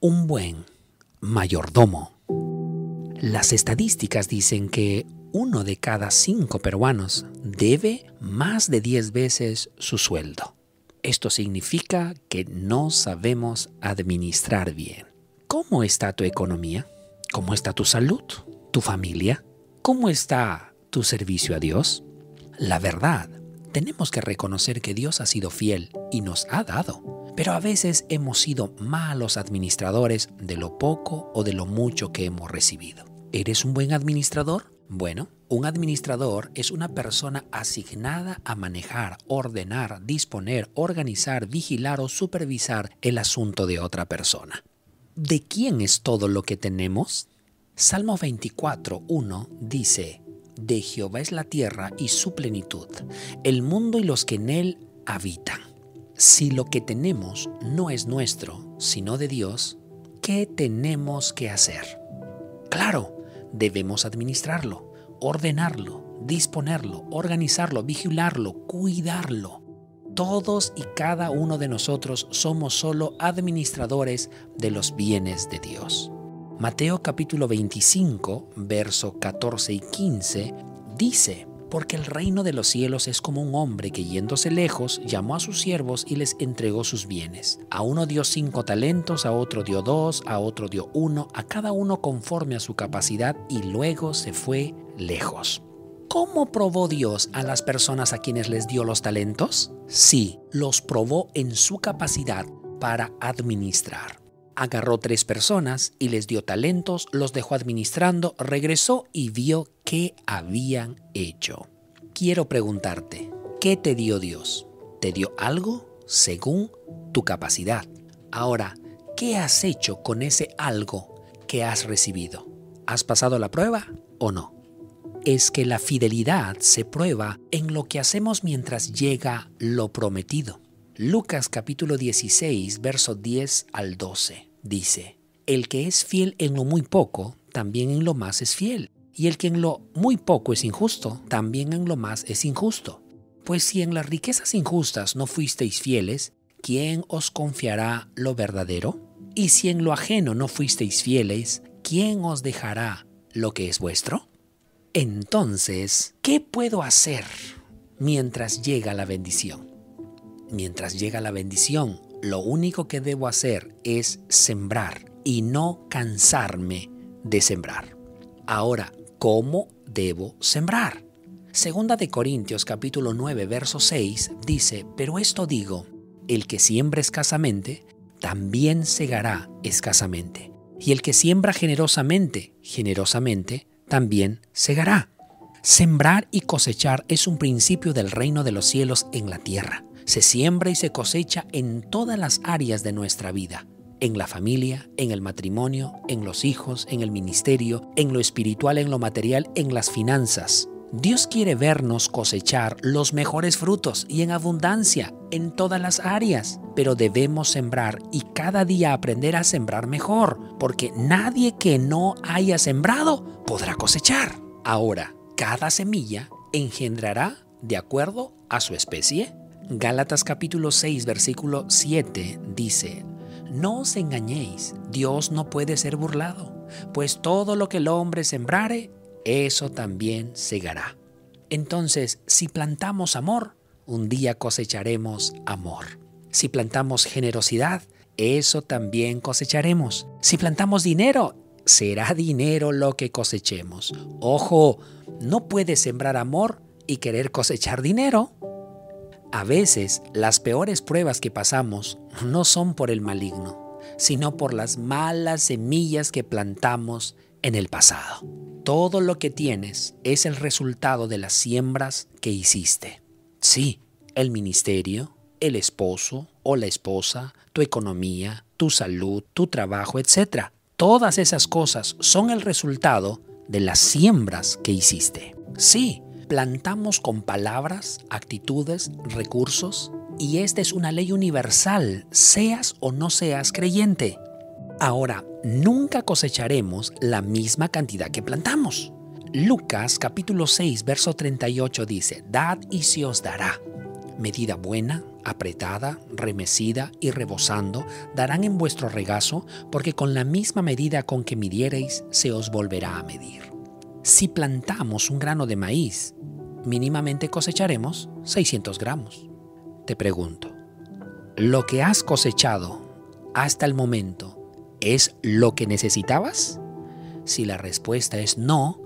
un buen mayordomo. Las estadísticas dicen que uno de cada cinco peruanos debe más de 10 veces su sueldo. Esto significa que no sabemos administrar bien. ¿Cómo está tu economía? ¿Cómo está tu salud? ¿Tu familia? ¿Cómo está tu servicio a Dios? La verdad, tenemos que reconocer que Dios ha sido fiel y nos ha dado, pero a veces hemos sido malos administradores de lo poco o de lo mucho que hemos recibido. ¿Eres un buen administrador? Bueno, un administrador es una persona asignada a manejar, ordenar, disponer, organizar, vigilar o supervisar el asunto de otra persona. ¿De quién es todo lo que tenemos? Salmo 24, 1 dice, De Jehová es la tierra y su plenitud, el mundo y los que en él habitan. Si lo que tenemos no es nuestro, sino de Dios, ¿qué tenemos que hacer? Claro, debemos administrarlo, ordenarlo, disponerlo, organizarlo, vigilarlo, cuidarlo. Todos y cada uno de nosotros somos solo administradores de los bienes de Dios. Mateo capítulo 25, verso 14 y 15 dice, porque el reino de los cielos es como un hombre que yéndose lejos llamó a sus siervos y les entregó sus bienes. A uno dio cinco talentos, a otro dio dos, a otro dio uno, a cada uno conforme a su capacidad y luego se fue lejos. ¿Cómo probó Dios a las personas a quienes les dio los talentos? Sí, los probó en su capacidad para administrar agarró tres personas y les dio talentos, los dejó administrando, regresó y vio qué habían hecho. Quiero preguntarte, ¿qué te dio Dios? ¿Te dio algo según tu capacidad? Ahora, ¿qué has hecho con ese algo que has recibido? ¿Has pasado la prueba o no? Es que la fidelidad se prueba en lo que hacemos mientras llega lo prometido. Lucas capítulo 16, verso 10 al 12 dice, el que es fiel en lo muy poco, también en lo más es fiel. Y el que en lo muy poco es injusto, también en lo más es injusto. Pues si en las riquezas injustas no fuisteis fieles, ¿quién os confiará lo verdadero? Y si en lo ajeno no fuisteis fieles, ¿quién os dejará lo que es vuestro? Entonces, ¿qué puedo hacer mientras llega la bendición? Mientras llega la bendición, lo único que debo hacer es sembrar y no cansarme de sembrar. Ahora, ¿cómo debo sembrar? Segunda de Corintios capítulo 9 verso 6 dice, pero esto digo, el que siembra escasamente, también segará escasamente. Y el que siembra generosamente, generosamente, también segará. Sembrar y cosechar es un principio del reino de los cielos en la tierra se siembra y se cosecha en todas las áreas de nuestra vida, en la familia, en el matrimonio, en los hijos, en el ministerio, en lo espiritual, en lo material, en las finanzas. Dios quiere vernos cosechar los mejores frutos y en abundancia en todas las áreas, pero debemos sembrar y cada día aprender a sembrar mejor, porque nadie que no haya sembrado podrá cosechar. Ahora, cada semilla engendrará de acuerdo a su especie. Gálatas capítulo 6 versículo 7 dice, No os engañéis, Dios no puede ser burlado, pues todo lo que el hombre sembrare, eso también segará. Entonces, si plantamos amor, un día cosecharemos amor. Si plantamos generosidad, eso también cosecharemos. Si plantamos dinero, será dinero lo que cosechemos. Ojo, no puedes sembrar amor y querer cosechar dinero. A veces las peores pruebas que pasamos no son por el maligno, sino por las malas semillas que plantamos en el pasado. Todo lo que tienes es el resultado de las siembras que hiciste. Sí, el ministerio, el esposo o la esposa, tu economía, tu salud, tu trabajo, etc. Todas esas cosas son el resultado de las siembras que hiciste. Sí, plantamos con palabras, actitudes, recursos, y esta es una ley universal, seas o no seas creyente. Ahora, nunca cosecharemos la misma cantidad que plantamos. Lucas capítulo 6, verso 38 dice, Dad y se os dará. Medida buena, apretada, remecida y rebosando, darán en vuestro regazo, porque con la misma medida con que midiereis, se os volverá a medir. Si plantamos un grano de maíz, mínimamente cosecharemos 600 gramos. Te pregunto, ¿lo que has cosechado hasta el momento es lo que necesitabas? Si la respuesta es no,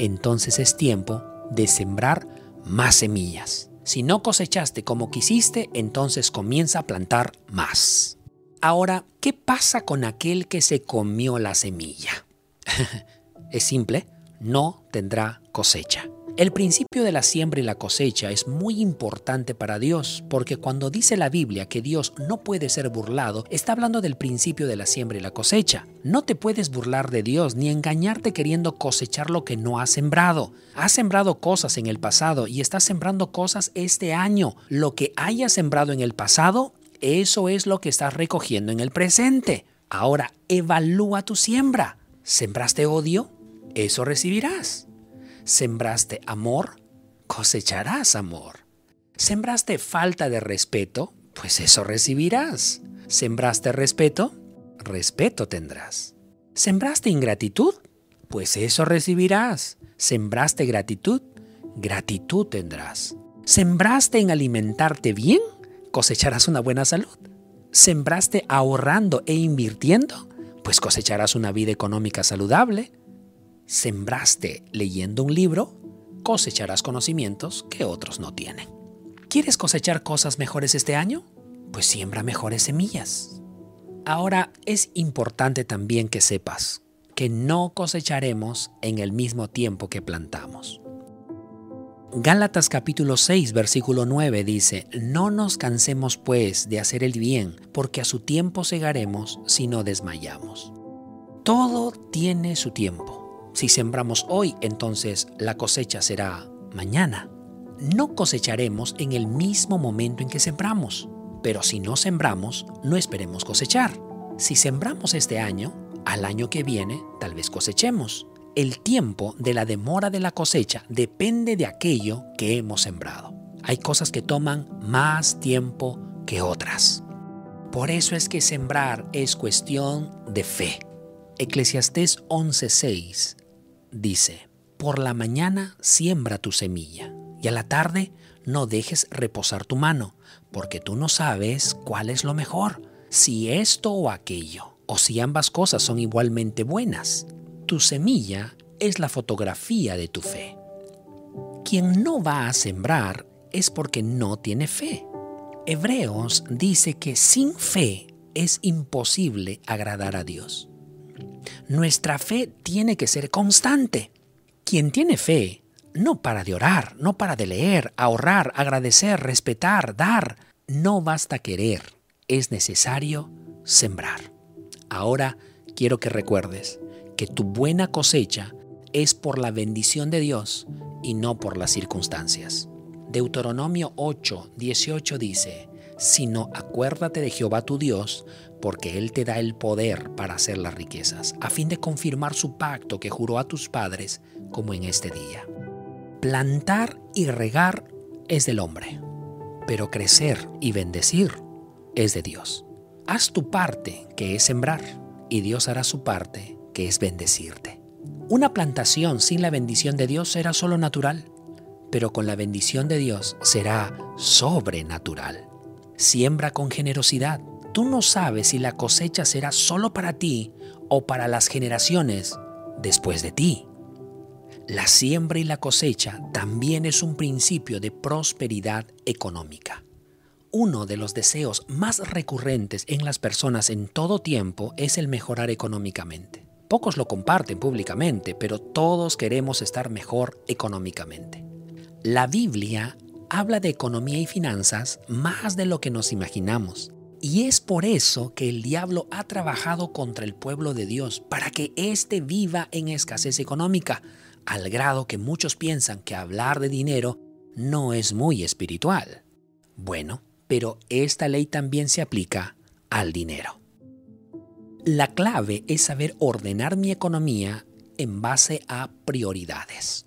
entonces es tiempo de sembrar más semillas. Si no cosechaste como quisiste, entonces comienza a plantar más. Ahora, ¿qué pasa con aquel que se comió la semilla? es simple, no tendrá cosecha. El principio de la siembra y la cosecha es muy importante para Dios, porque cuando dice la Biblia que Dios no puede ser burlado, está hablando del principio de la siembra y la cosecha. No te puedes burlar de Dios ni engañarte queriendo cosechar lo que no has sembrado. Has sembrado cosas en el pasado y estás sembrando cosas este año. Lo que hayas sembrado en el pasado, eso es lo que estás recogiendo en el presente. Ahora, evalúa tu siembra. ¿Sembraste odio? Eso recibirás. Sembraste amor, cosecharás amor. Sembraste falta de respeto, pues eso recibirás. Sembraste respeto, respeto tendrás. Sembraste ingratitud, pues eso recibirás. Sembraste gratitud, gratitud tendrás. Sembraste en alimentarte bien, cosecharás una buena salud. Sembraste ahorrando e invirtiendo, pues cosecharás una vida económica saludable sembraste leyendo un libro, cosecharás conocimientos que otros no tienen. ¿Quieres cosechar cosas mejores este año? Pues siembra mejores semillas. Ahora es importante también que sepas que no cosecharemos en el mismo tiempo que plantamos. Gálatas capítulo 6 versículo 9 dice, No nos cansemos pues de hacer el bien, porque a su tiempo segaremos si no desmayamos. Todo tiene su tiempo. Si sembramos hoy, entonces la cosecha será mañana. No cosecharemos en el mismo momento en que sembramos, pero si no sembramos, no esperemos cosechar. Si sembramos este año, al año que viene tal vez cosechemos. El tiempo de la demora de la cosecha depende de aquello que hemos sembrado. Hay cosas que toman más tiempo que otras. Por eso es que sembrar es cuestión de fe. Eclesiastés 11:6 dice, por la mañana siembra tu semilla y a la tarde no dejes reposar tu mano, porque tú no sabes cuál es lo mejor, si esto o aquello, o si ambas cosas son igualmente buenas. Tu semilla es la fotografía de tu fe. Quien no va a sembrar es porque no tiene fe. Hebreos dice que sin fe es imposible agradar a Dios. Nuestra fe tiene que ser constante. Quien tiene fe no para de orar, no para de leer, ahorrar, agradecer, respetar, dar. No basta querer, es necesario sembrar. Ahora quiero que recuerdes que tu buena cosecha es por la bendición de Dios y no por las circunstancias. Deuteronomio 8, 18 dice, sino acuérdate de Jehová tu Dios, porque Él te da el poder para hacer las riquezas, a fin de confirmar su pacto que juró a tus padres, como en este día. Plantar y regar es del hombre, pero crecer y bendecir es de Dios. Haz tu parte, que es sembrar, y Dios hará su parte, que es bendecirte. Una plantación sin la bendición de Dios será solo natural, pero con la bendición de Dios será sobrenatural. Siembra con generosidad. Tú no sabes si la cosecha será solo para ti o para las generaciones después de ti. La siembra y la cosecha también es un principio de prosperidad económica. Uno de los deseos más recurrentes en las personas en todo tiempo es el mejorar económicamente. Pocos lo comparten públicamente, pero todos queremos estar mejor económicamente. La Biblia habla de economía y finanzas más de lo que nos imaginamos. Y es por eso que el diablo ha trabajado contra el pueblo de Dios, para que éste viva en escasez económica, al grado que muchos piensan que hablar de dinero no es muy espiritual. Bueno, pero esta ley también se aplica al dinero. La clave es saber ordenar mi economía en base a prioridades.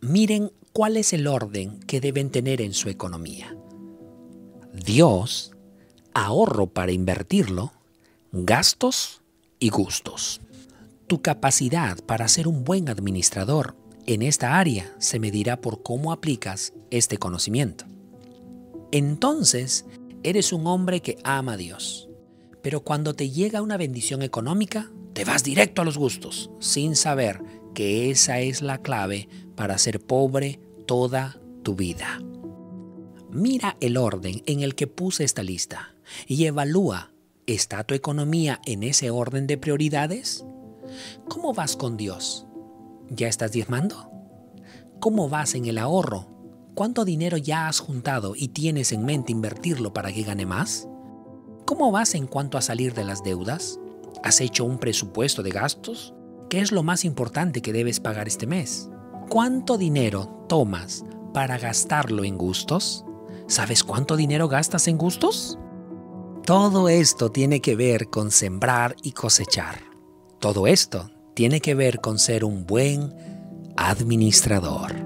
Miren cuál es el orden que deben tener en su economía. Dios, ahorro para invertirlo, gastos y gustos. Tu capacidad para ser un buen administrador en esta área se medirá por cómo aplicas este conocimiento. Entonces, eres un hombre que ama a Dios, pero cuando te llega una bendición económica, te vas directo a los gustos, sin saber que esa es la clave para ser pobre toda tu vida. Mira el orden en el que puse esta lista y evalúa, ¿está tu economía en ese orden de prioridades? ¿Cómo vas con Dios? ¿Ya estás diezmando? ¿Cómo vas en el ahorro? ¿Cuánto dinero ya has juntado y tienes en mente invertirlo para que gane más? ¿Cómo vas en cuanto a salir de las deudas? ¿Has hecho un presupuesto de gastos? ¿Qué es lo más importante que debes pagar este mes? ¿Cuánto dinero tomas para gastarlo en gustos? ¿Sabes cuánto dinero gastas en gustos? Todo esto tiene que ver con sembrar y cosechar. Todo esto tiene que ver con ser un buen administrador.